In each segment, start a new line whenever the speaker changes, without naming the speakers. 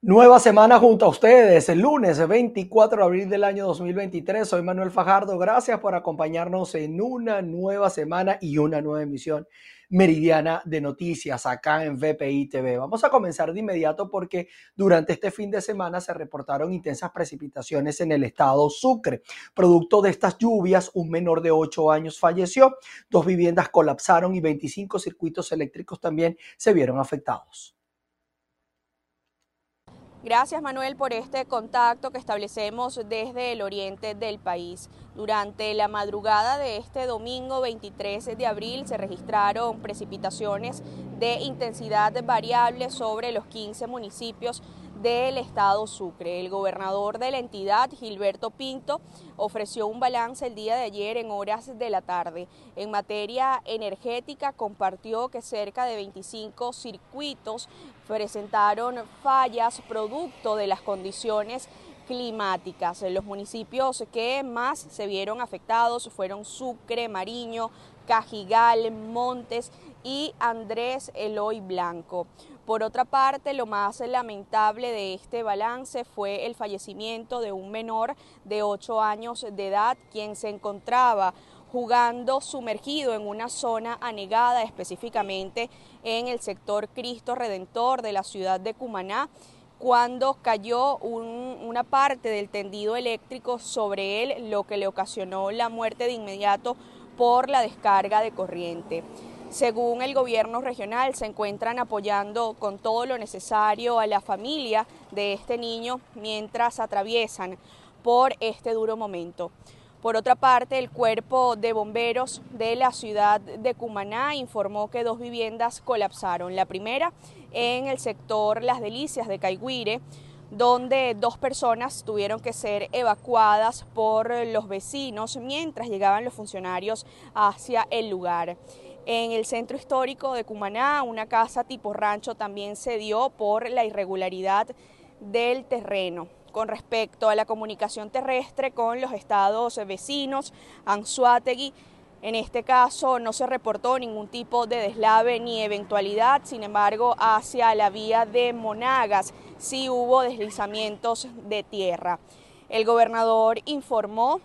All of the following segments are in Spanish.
Nueva semana junto a ustedes, el lunes 24 de abril del año 2023. Soy Manuel Fajardo. Gracias por acompañarnos en una nueva semana y una nueva emisión meridiana de noticias acá en VPI TV. Vamos a comenzar de inmediato porque durante este fin de semana se reportaron intensas precipitaciones en el estado Sucre. Producto de estas lluvias, un menor de 8 años falleció, dos viviendas colapsaron y 25 circuitos eléctricos también se vieron afectados.
Gracias Manuel por este contacto que establecemos desde el oriente del país. Durante la madrugada de este domingo 23 de abril se registraron precipitaciones de intensidad variable sobre los 15 municipios del estado Sucre. El gobernador de la entidad, Gilberto Pinto, ofreció un balance el día de ayer en horas de la tarde. En materia energética, compartió que cerca de 25 circuitos presentaron fallas producto de las condiciones climáticas. Los municipios que más se vieron afectados fueron Sucre, Mariño, Cajigal, Montes y Andrés Eloy Blanco. Por otra parte, lo más lamentable de este balance fue el fallecimiento de un menor de 8 años de edad, quien se encontraba jugando sumergido en una zona anegada, específicamente en el sector Cristo Redentor de la ciudad de Cumaná cuando cayó una parte del tendido eléctrico sobre él, lo que le ocasionó la muerte de inmediato por la descarga de corriente. Según el gobierno regional, se encuentran apoyando con todo lo necesario a la familia de este niño mientras atraviesan por este duro momento. Por otra parte, el cuerpo de bomberos de la ciudad de Cumaná informó que dos viviendas colapsaron. La primera en el sector Las Delicias de Caigüire, donde dos personas tuvieron que ser evacuadas por los vecinos mientras llegaban los funcionarios hacia el lugar. En el centro histórico de Cumaná, una casa tipo rancho también se dio por la irregularidad del terreno. Con respecto a la comunicación terrestre con los estados vecinos, Anzuategui, en este caso no se reportó ningún tipo de deslave ni eventualidad, sin embargo, hacia la vía de Monagas sí hubo deslizamientos de tierra. El gobernador informó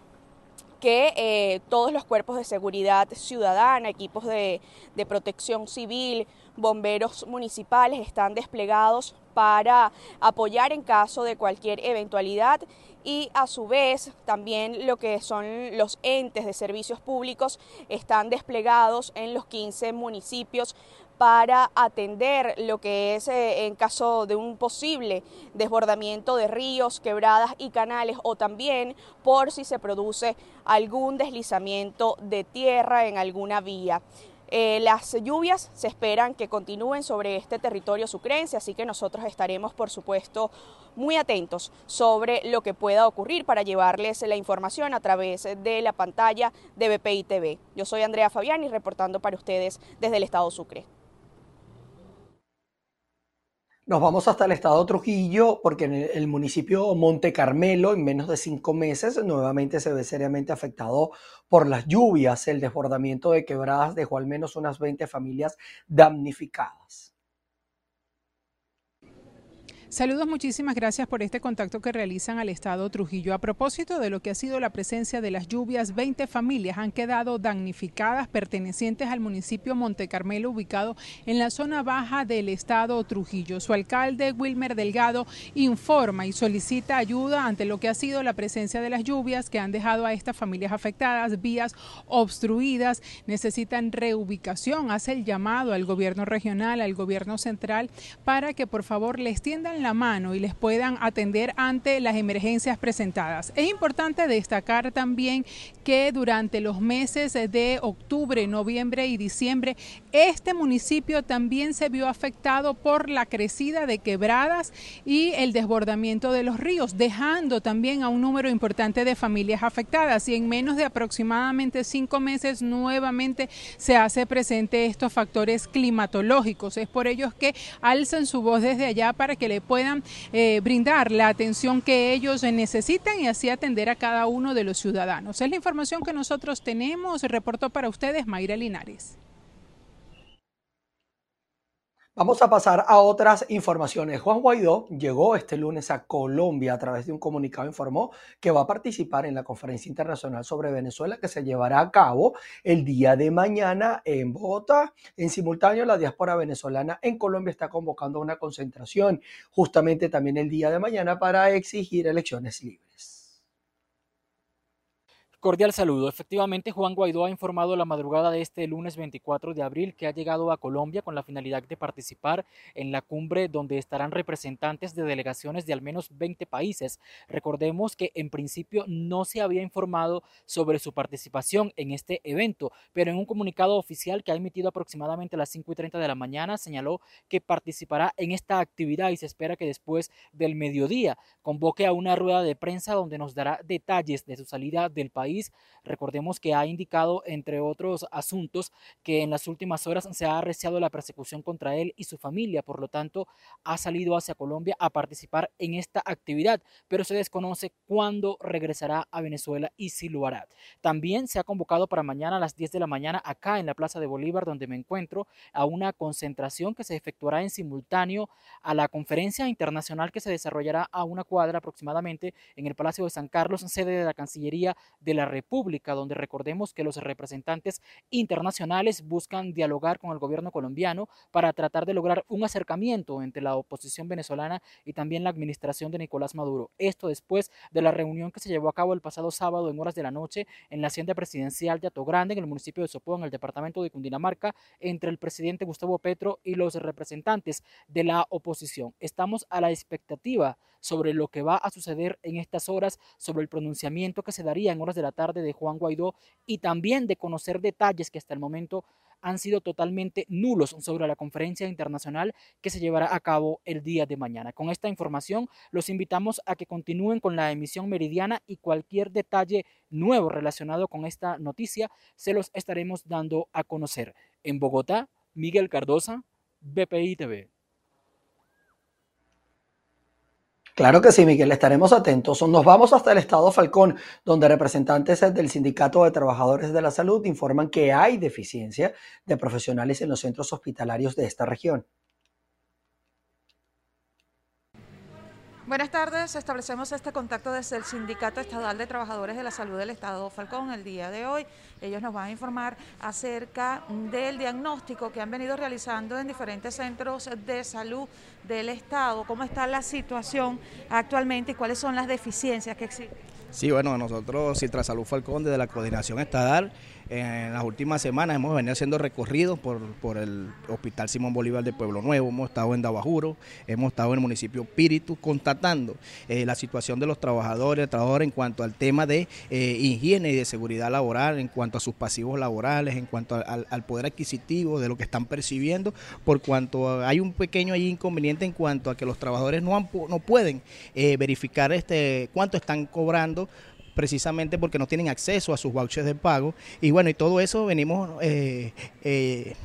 que eh, todos los cuerpos de seguridad ciudadana, equipos de, de protección civil, bomberos municipales están desplegados para apoyar en caso de cualquier eventualidad y a su vez también lo que son los entes de servicios públicos están desplegados en los 15 municipios para atender lo que es eh, en caso de un posible desbordamiento de ríos, quebradas y canales o también por si se produce algún deslizamiento de tierra en alguna vía. Eh, las lluvias se esperan que continúen sobre este territorio sucrense, así que nosotros estaremos, por supuesto, muy atentos sobre lo que pueda ocurrir para llevarles la información a través de la pantalla de BPI TV. Yo soy Andrea Fabiani reportando para ustedes desde el estado Sucre.
Nos vamos hasta el estado Trujillo porque en el municipio Monte Carmelo en menos de cinco meses nuevamente se ve seriamente afectado por las lluvias. El desbordamiento de quebradas dejó al menos unas 20 familias damnificadas.
Saludos, muchísimas gracias por este contacto que realizan al Estado Trujillo. A propósito de lo que ha sido la presencia de las lluvias, 20 familias han quedado damnificadas pertenecientes al municipio Monte Carmelo, ubicado en la zona baja del Estado Trujillo. Su alcalde, Wilmer Delgado, informa y solicita ayuda ante lo que ha sido la presencia de las lluvias que han dejado a estas familias afectadas, vías obstruidas, necesitan reubicación. Hace el llamado al gobierno regional, al gobierno central, para que por favor les tiendan la mano y les puedan atender ante las emergencias presentadas. Es importante destacar también que durante los meses de octubre, noviembre y diciembre, este municipio también se vio afectado por la crecida de quebradas y el desbordamiento de los ríos, dejando también a un número importante de familias afectadas. Y en menos de aproximadamente cinco meses nuevamente se hace presente estos factores climatológicos. Es por ello que alzan su voz desde allá para que le puedan eh, brindar la atención que ellos necesitan y así atender a cada uno de los ciudadanos. Es la información que nosotros tenemos. Reportó para ustedes Mayra Linares.
Vamos a pasar a otras informaciones. Juan Guaidó llegó este lunes a Colombia a través de un comunicado. Informó que va a participar en la conferencia internacional sobre Venezuela que se llevará a cabo el día de mañana en Bogotá. En simultáneo, la diáspora venezolana en Colombia está convocando una concentración justamente también el día de mañana para exigir elecciones libres.
Cordial saludo. Efectivamente, Juan Guaidó ha informado la madrugada de este lunes 24 de abril que ha llegado a Colombia con la finalidad de participar en la cumbre donde estarán representantes de delegaciones de al menos 20 países. Recordemos que en principio no se había informado sobre su participación en este evento, pero en un comunicado oficial que ha emitido aproximadamente a las 5 y 30 de la mañana señaló que participará en esta actividad y se espera que después del mediodía convoque a una rueda de prensa donde nos dará detalles de su salida del país Recordemos que ha indicado, entre otros asuntos, que en las últimas horas se ha arreciado la persecución contra él y su familia, por lo tanto, ha salido hacia Colombia a participar en esta actividad, pero se desconoce cuándo regresará a Venezuela y si lo hará. También se ha convocado para mañana a las 10 de la mañana acá en la Plaza de Bolívar, donde me encuentro, a una concentración que se efectuará en simultáneo a la conferencia internacional que se desarrollará a una cuadra aproximadamente en el Palacio de San Carlos, sede de la Cancillería de la República, donde recordemos que los representantes internacionales buscan dialogar con el gobierno colombiano para tratar de lograr un acercamiento entre la oposición venezolana y también la administración de Nicolás Maduro. Esto después de la reunión que se llevó a cabo el pasado sábado en horas de la noche en la hacienda presidencial de Grande, en el municipio de Sopó, en el departamento de Cundinamarca, entre el presidente Gustavo Petro y los representantes de la oposición. Estamos a la expectativa sobre lo que va a suceder en estas horas, sobre el pronunciamiento que se daría en horas de la tarde de Juan Guaidó y también de conocer detalles que hasta el momento han sido totalmente nulos sobre la conferencia internacional que se llevará a cabo el día de mañana. Con esta información los invitamos a que continúen con la emisión meridiana y cualquier detalle nuevo relacionado con esta noticia se los estaremos dando a conocer. En Bogotá, Miguel Cardosa, BPI TV.
Claro que sí, Miguel, estaremos atentos. Nos vamos hasta el estado Falcón, donde representantes del Sindicato de Trabajadores de la Salud informan que hay deficiencia de profesionales en los centros hospitalarios de esta región.
Buenas tardes, establecemos este contacto desde el Sindicato Estatal de Trabajadores de la Salud del Estado Falcón el día de hoy. Ellos nos van a informar acerca del diagnóstico que han venido realizando en diferentes centros de salud del Estado, cómo está la situación actualmente y cuáles son las deficiencias que existen.
Sí, bueno, nosotros, Citra Salud Falcón, desde la coordinación estatal, en las últimas semanas hemos venido haciendo recorridos por, por el Hospital Simón Bolívar de Pueblo Nuevo, hemos estado en Dabajuro, hemos estado en el municipio Píritu constatando eh, la situación de los trabajadores, trabajadores en cuanto al tema de eh, higiene y de seguridad laboral, en cuanto a sus pasivos laborales, en cuanto al, poder adquisitivo de lo que están percibiendo, por cuanto hay un pequeño inconveniente en cuanto a que los trabajadores no, no pueden eh, verificar este cuánto están cobrando precisamente porque no tienen acceso a sus vouchers de pago. Y bueno, y todo eso venimos eh, eh,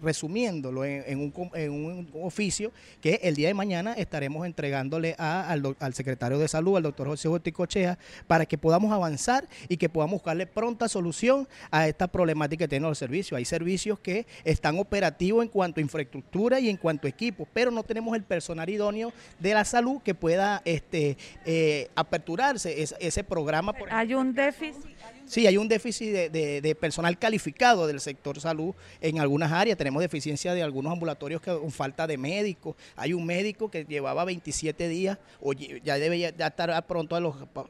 resumiéndolo en, un, oficio que el día de mañana estaremos entregándole al, secretario de salud, al doctor José Cochea, para que podamos avanzar y que podamos buscarle pronta solución a esta problemática que tienen los servicios. Hay servicios que están operativos en cuanto a infraestructura y en cuanto a equipo, pero no tenemos el personal idóneo de la salud que pueda este, eh, aperturarse ese, programa.
Hay un déficit
Sí, hay un déficit de, personal calificado del sector salud en algunas áreas. Tenemos deficiencia de algunos ambulatorios que con falta de médicos. Hay un médico que llevaba 27 días o ya debe ya estar pronto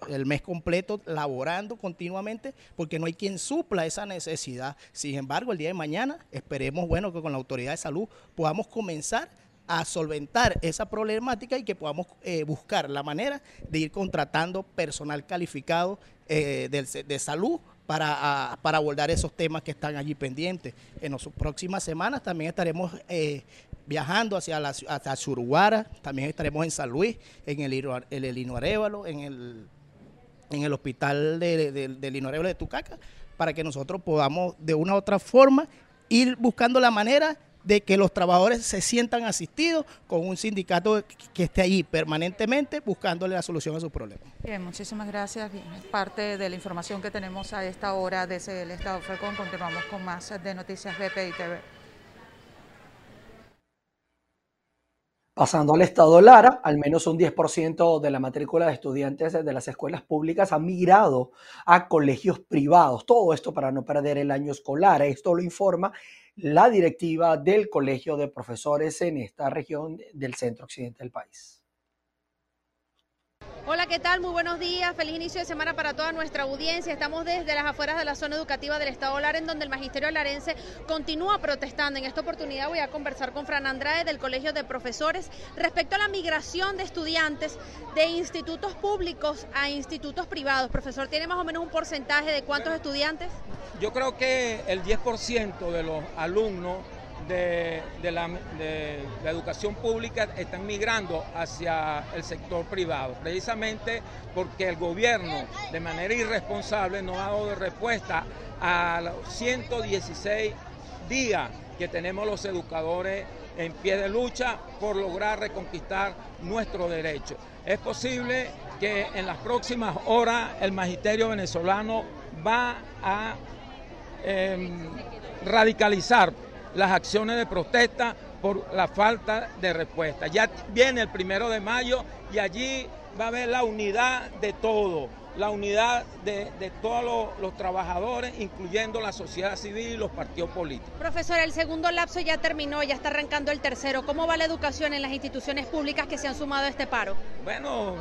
el mes completo laborando continuamente porque no hay quien supla esa necesidad. Sin embargo, el día de mañana esperemos bueno que con la autoridad de salud podamos comenzar a solventar esa problemática y que podamos eh, buscar la manera de ir contratando personal calificado eh, de, salud para, abordar esos temas que están allí pendientes. En las próximas semanas también estaremos eh, viajando hacia, la, hacia Suruguara, también estaremos en San Luis, en el, el, en el, en el hospital de, de, Inuarevalo de Tucaca, para que nosotros podamos de una u otra forma ir buscando la manera de que los trabajadores se sientan asistidos con un sindicato que esté allí permanentemente buscándole la solución a sus problemas.
Bien, muchísimas gracias. es parte de la información que tenemos a esta hora desde el Estado Falcón. Continuamos con más de Noticias BPI TV.
Pasando al estado Lara, al menos un 10% de la matrícula de estudiantes de las escuelas públicas ha migrado a colegios privados. Todo esto para no perder el año escolar. Esto lo informa la directiva del Colegio de Profesores en esta región del centro occidente del país.
Hola, ¿qué tal? Muy buenos días. Feliz inicio de semana para toda nuestra audiencia. Estamos desde las afueras de la zona educativa del Estado Lara, en donde el Magisterio Larense continúa protestando. En esta oportunidad voy a conversar con Fran Andrade del Colegio de Profesores respecto a la migración de estudiantes de institutos públicos a institutos privados. Profesor, ¿tiene más o menos un porcentaje de cuántos estudiantes?
Yo creo que el 10% de los alumnos de, la, educación pública están migrando hacia el sector privado, precisamente porque el gobierno de manera irresponsable no ha dado respuesta a los 116 días que tenemos los educadores en pie de lucha por lograr reconquistar nuestros derechos. Es posible que en las próximas horas el magisterio venezolano va a em, radicalizar las acciones de protesta por la falta de respuesta. Ya viene el primero de mayo y allí va a haber la unidad de todo, la unidad de, todos los, trabajadores, incluyendo la sociedad civil y los partidos políticos.
Profesor, el segundo lapso ya terminó, ya está arrancando el tercero. ¿Cómo va la educación en las instituciones públicas que se han sumado a este paro?
Bueno,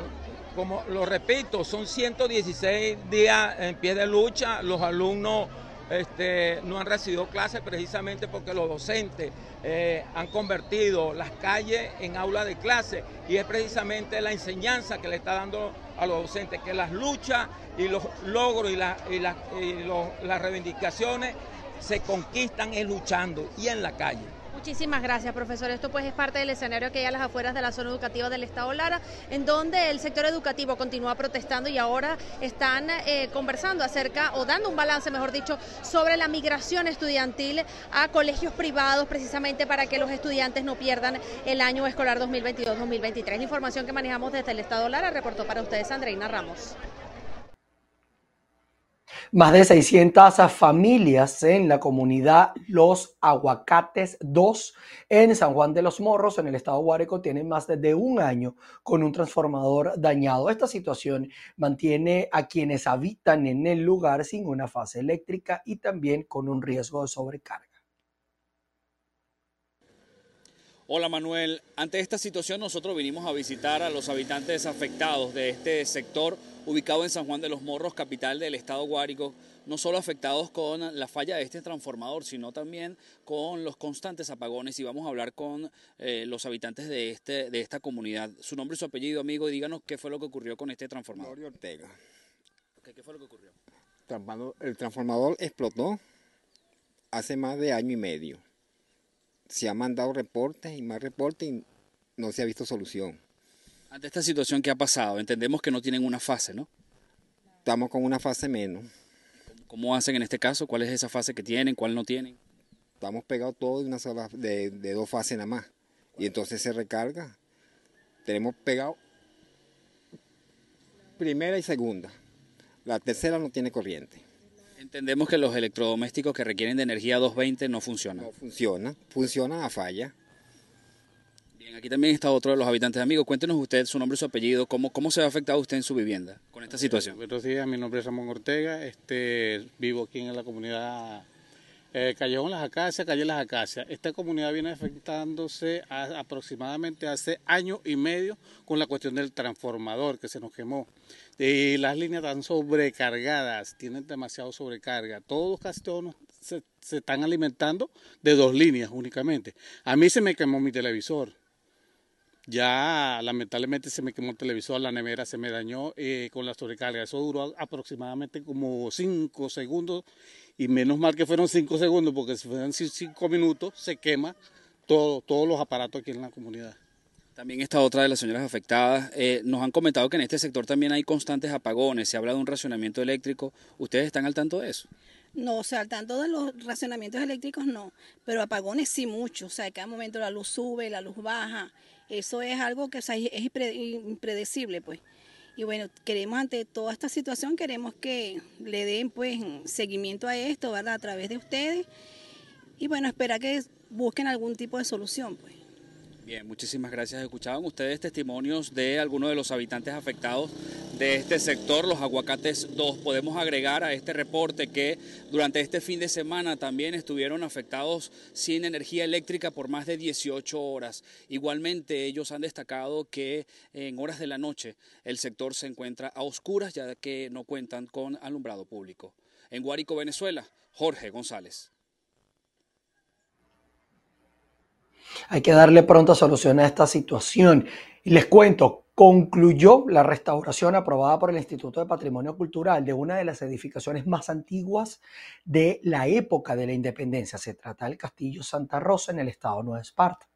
como lo repito, son 116 días en pie de lucha, los alumnos este, no han recibido clases precisamente porque los docentes eh, han convertido las calles en aula de clase y es precisamente la enseñanza que le está dando a los docentes, que las luchas y los logros y, y, las reivindicaciones se conquistan en luchando y en la calle.
Muchísimas gracias, profesor. Esto pues es parte del escenario que hay a las afueras de la zona educativa del Estado Lara, en donde el sector educativo continúa protestando y ahora están eh, conversando acerca, o dando un balance, mejor dicho, sobre la migración estudiantil a colegios privados, precisamente para que los estudiantes no pierdan el año escolar 2022-2023. La información que manejamos desde el Estado Lara reportó para ustedes Andreina Ramos.
Más de 600 familias en la comunidad Los Aguacates 2 en San Juan de los Morros, en el estado Guárico, tienen más de un año con un transformador dañado. Esta situación mantiene a quienes habitan en el lugar sin una fase eléctrica y también con un riesgo de sobrecarga.
Hola Manuel, ante esta situación nosotros vinimos a visitar a los habitantes afectados de este sector ubicado en San Juan de los Morros, capital del estado Guárico, no solo afectados con la falla de este transformador, sino también con los constantes apagones y vamos a hablar con eh, los habitantes de, este, de esta comunidad. Su nombre y su apellido, amigo, y díganos qué fue lo que ocurrió con este transformador.
Gloria Ortega.
¿Qué fue lo que ocurrió?
El transformador explotó hace más de año y medio se han mandado reportes y más reportes y no se ha visto solución.
Ante esta situación que ha pasado, entendemos que no tienen una fase, ¿no?
Estamos con una fase menos.
¿Cómo hacen en este caso? ¿Cuál es esa fase que tienen? ¿Cuál no tienen?
Estamos pegados todos de una sola, de, de dos fases nada más. Y entonces se recarga. Tenemos pegado primera y segunda. La tercera no tiene corriente.
Entendemos que los electrodomésticos que requieren de energía 220 no funcionan.
No funciona, funciona a falla.
Bien, aquí también está otro de los habitantes. Amigo, cuéntenos usted su nombre y su apellido, cómo, cómo se ha afectado usted en su vivienda con esta situación.
Buenos días, mi nombre es Ramón Ortega, este, vivo aquí en la comunidad eh, Callejón Las Acacias, Calle Las Acacias. Esta comunidad viene afectándose aproximadamente hace año y medio con la cuestión del transformador que se nos quemó. Y las líneas están sobrecargadas, tienen demasiado sobrecarga. Todos casi todos se, se están alimentando de dos líneas únicamente. A mí se me quemó mi televisor. Ya lamentablemente se me quemó el televisor, la nevera se me dañó eh, con la sobrecarga. Eso duró aproximadamente como cinco segundos y menos mal que fueron cinco segundos porque si fueran cinco minutos se quema todo, todos los aparatos aquí en la comunidad.
También está otra de las señoras afectadas. Eh, nos han comentado que en este sector también hay constantes apagones, se habla de un racionamiento eléctrico. ¿Ustedes están al tanto de eso?
No, o sea, al tanto de los racionamientos eléctricos no, pero apagones sí mucho. O sea, cada momento la luz sube, la luz baja. Eso es algo que es impredecible, pues. Y bueno, queremos ante toda esta situación, queremos que le den pues seguimiento a esto, ¿verdad? A través de ustedes. Y bueno, espera que busquen algún tipo de solución, pues.
Bien, muchísimas gracias. Escuchaban ustedes testimonios de algunos de los habitantes afectados de este sector, los aguacates 2. Podemos agregar a este reporte que durante este fin de semana también estuvieron afectados sin energía eléctrica por más de 18 horas. Igualmente ellos han destacado que en horas de la noche el sector se encuentra a oscuras ya que no cuentan con alumbrado público. En Guárico, Venezuela, Jorge González.
Hay que darle pronta solución a esta situación. Y les cuento, concluyó la restauración aprobada por el Instituto de Patrimonio Cultural de una de las edificaciones más antiguas de la época de la independencia. Se trata del Castillo Santa Rosa en el estado de Nueva Esparta.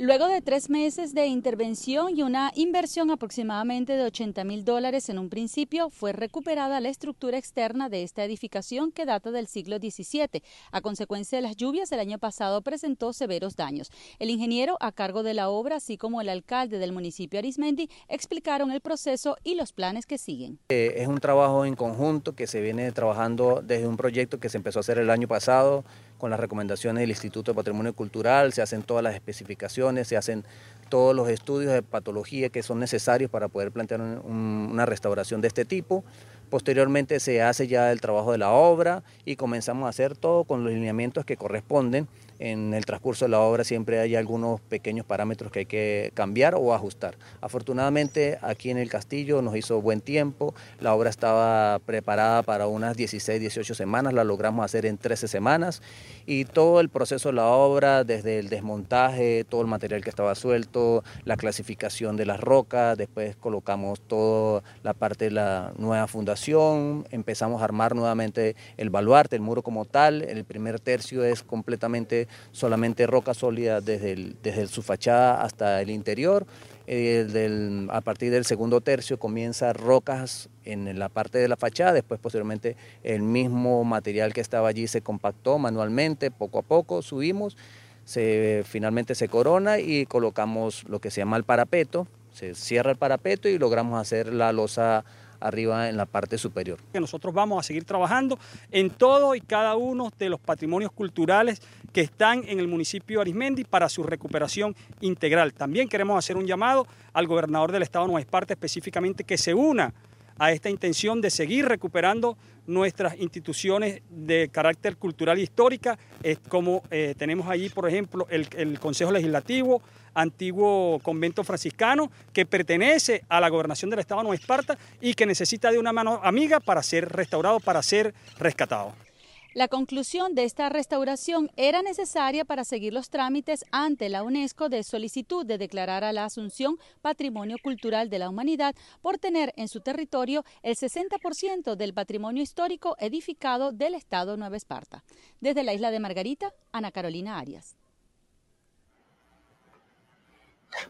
Luego de tres meses de intervención y una inversión aproximadamente de 80 mil dólares en un principio, fue recuperada la estructura externa de esta edificación que data del siglo XVII. A consecuencia de las lluvias, el año pasado presentó severos daños. El ingeniero a cargo de la obra, así como el alcalde del municipio Arismendi, explicaron el proceso y los planes que siguen.
Eh, es un trabajo en conjunto que se viene trabajando desde un proyecto que se empezó a hacer el año pasado con las recomendaciones del Instituto de Patrimonio Cultural, se hacen todas las especificaciones, se hacen todos los estudios de patología que son necesarios para poder plantear una restauración de este tipo. Posteriormente se hace ya el trabajo de la obra y comenzamos a hacer todo con los lineamientos que corresponden en el transcurso de la obra siempre hay algunos pequeños parámetros que hay que cambiar o ajustar. Afortunadamente aquí en el castillo nos hizo buen tiempo, la obra estaba preparada para unas 16, 18 semanas, la logramos hacer en 13 semanas. Y todo el proceso de la obra, desde el desmontaje, todo el material que estaba suelto, la clasificación de las rocas, después colocamos toda la parte de la nueva fundación, empezamos a armar nuevamente el baluarte, el muro como tal, el primer tercio es completamente solamente roca sólida desde, desde su fachada hasta el interior. Eh, a partir del segundo tercio comienza rocas en la parte de la fachada, después posteriormente el mismo material que estaba allí se compactó manualmente, poco a poco subimos, se, finalmente se corona y colocamos lo que se llama el parapeto, se cierra el parapeto y logramos hacer la losa arriba en la parte superior.
Nosotros vamos a seguir trabajando en todo y cada uno de los patrimonios culturales que están en el municipio de Arismendi para su recuperación integral. También queremos hacer un llamado al gobernador del estado de Nueva Esparta específicamente que se una a esta intención de seguir recuperando nuestras instituciones de carácter cultural e histórica, como eh, tenemos allí, por ejemplo, el, el Consejo Legislativo, antiguo convento franciscano que pertenece a la gobernación del estado Nueva Esparta y que necesita de una mano amiga para ser restaurado, para ser rescatado.
La conclusión de esta restauración era necesaria para seguir los trámites ante la UNESCO de solicitud de declarar a la Asunción Patrimonio Cultural de la Humanidad por tener en su territorio el 60% del patrimonio histórico edificado del Estado Nueva Esparta. Desde la isla de Margarita, Ana Carolina Arias.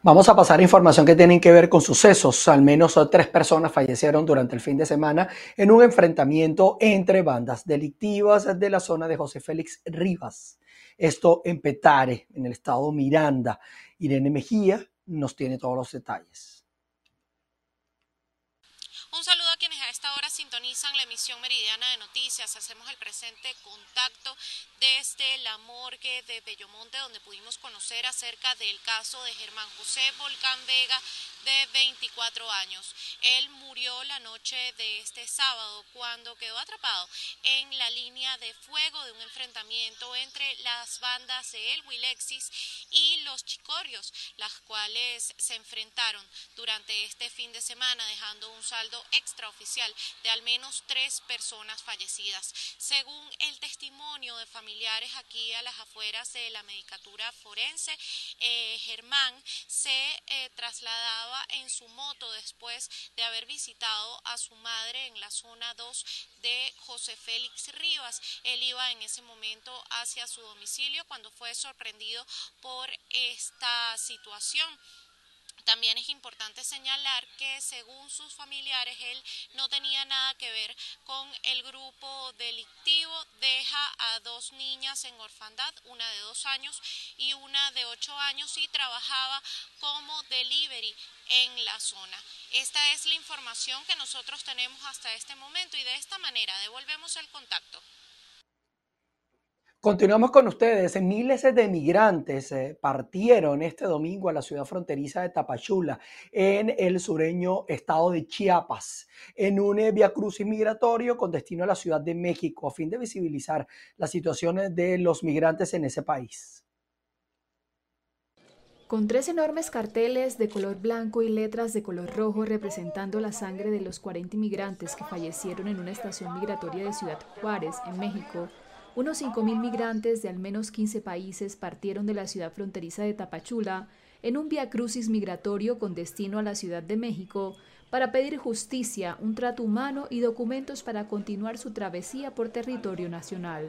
Vamos a pasar información que tienen que ver con sucesos. Al menos tres personas fallecieron durante el fin de semana en un enfrentamiento entre bandas delictivas de la zona de José Félix Rivas. Esto en Petare, en el estado Miranda. Irene Mejía nos tiene todos los detalles.
Un saludo a quienes a esta hora sintonizan la emisión meridiana de noticias. Hacemos el presente contacto desde la morgue de Bellomonte, donde pudimos conocer acerca del caso de Germán José Volcán Vega, de 24 años. Él murió la noche de este sábado cuando quedó atrapado en la línea de fuego de un enfrentamiento entre las bandas de El Wilexis y los Chicorios, las cuales se enfrentaron durante este fin de semana, dejando un saldo extraoficial de al menos tres personas fallecidas. Según el testimonio de familiares aquí a las afueras de la medicatura forense, eh, Germán se eh, trasladaba en su moto después de haber visitado a su madre en la zona 2 de José Félix Rivas. Él iba en ese momento hacia su domicilio cuando fue sorprendido por esta situación. También es importante señalar que según sus familiares él no tenía nada que ver con el grupo delictivo, deja a dos niñas en orfandad, una de dos años y una de ocho años y trabajaba como delivery en la zona. Esta es la información que nosotros tenemos hasta este momento y de esta manera devolvemos el contacto.
Continuamos con ustedes. Miles de migrantes eh, partieron este domingo a la ciudad fronteriza de Tapachula, en el sureño estado de Chiapas, en un eh, via crucis migratorio con destino a la Ciudad de México, a fin de visibilizar las situaciones de los migrantes en ese país.
Con tres enormes carteles de color blanco y letras de color rojo representando la sangre de los 40 inmigrantes que fallecieron en una estación migratoria de Ciudad Juárez, en México, unos 5.000 migrantes de al menos 15 países partieron de la ciudad fronteriza de Tapachula en un via crucis migratorio con destino a la Ciudad de México para pedir justicia, un trato humano y documentos para continuar su travesía por territorio nacional.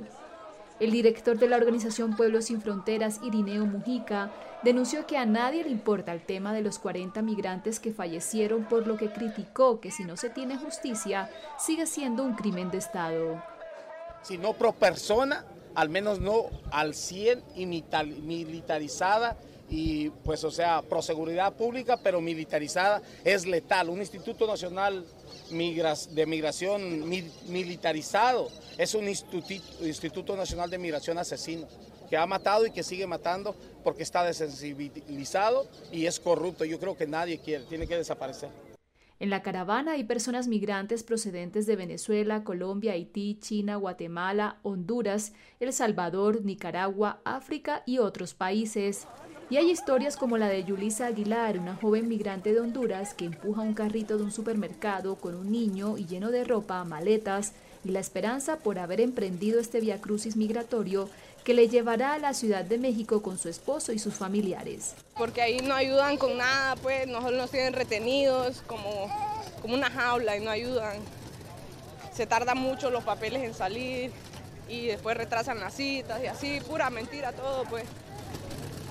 El director de la organización Pueblos Sin Fronteras, Irineo Mujica, denunció que a nadie le importa el tema de los 40 migrantes que fallecieron, por lo que criticó que si no se tiene justicia, sigue siendo un crimen de Estado
sino pro persona, al menos no al 100 y militarizada y pues o sea, pro seguridad pública, pero militarizada, es letal. Un Instituto Nacional de Migración militarizado es un Instituto Nacional de Migración asesino que ha matado y que sigue matando porque está desensibilizado y es corrupto. Yo creo que nadie quiere, tiene que desaparecer.
En la caravana hay personas migrantes procedentes de Venezuela, Colombia, Haití, China, Guatemala, Honduras, El Salvador, Nicaragua, África y otros países. Y hay historias como la de Yulisa Aguilar, una joven migrante de Honduras que empuja un carrito de un supermercado con un niño y lleno de ropa, maletas, y la esperanza por haber emprendido este viacrucis migratorio que le llevará a la Ciudad de México con su esposo y sus familiares.
Porque ahí no ayudan con nada, pues nosotros nos tienen retenidos como, como una jaula y no ayudan. Se tardan mucho los papeles en salir y después retrasan las citas y así, pura mentira todo, pues.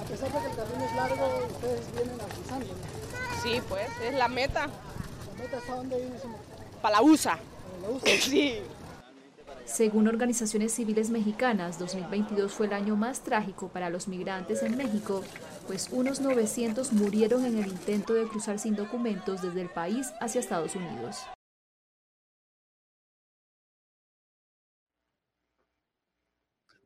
A pesar de que el camino es largo, ustedes vienen avanzando.
Sí, pues, es la meta.
¿La meta hasta dónde viene?
Para la USA.
¿Para la USA?
Sí.
Según organizaciones civiles mexicanas, 2022 fue el año más trágico para los migrantes en México, pues unos 900 murieron en el intento de cruzar sin documentos desde el país hacia Estados Unidos.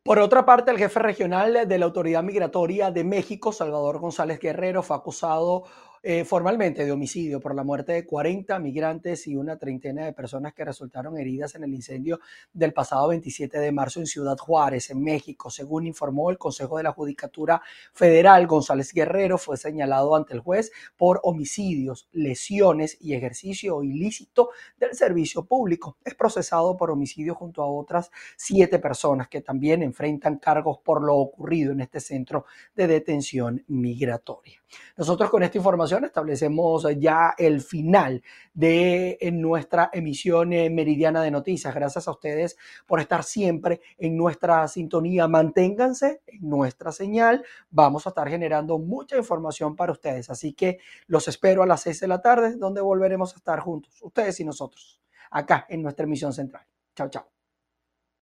Por otra parte, el jefe regional de la Autoridad Migratoria de México, Salvador González Guerrero, fue acusado eh, formalmente de homicidio por la muerte de 40 migrantes y una treintena de personas que resultaron heridas en el incendio del pasado 27 de marzo en Ciudad Juárez, en México. Según informó el Consejo de la Judicatura Federal, González Guerrero fue señalado ante el juez por homicidios, lesiones y ejercicio ilícito del servicio público. Es procesado por homicidio junto a otras siete personas que también enfrentan cargos por lo ocurrido en este centro de detención migratoria. Nosotros con esta información establecemos ya el final de nuestra emisión eh, meridiana de noticias. Gracias a ustedes por estar siempre en nuestra sintonía. Manténganse en nuestra señal. Vamos a estar generando mucha información para ustedes. Así que los espero a las 6 de la tarde, donde volveremos a estar juntos, ustedes y nosotros, acá en nuestra emisión central. Chao, chao.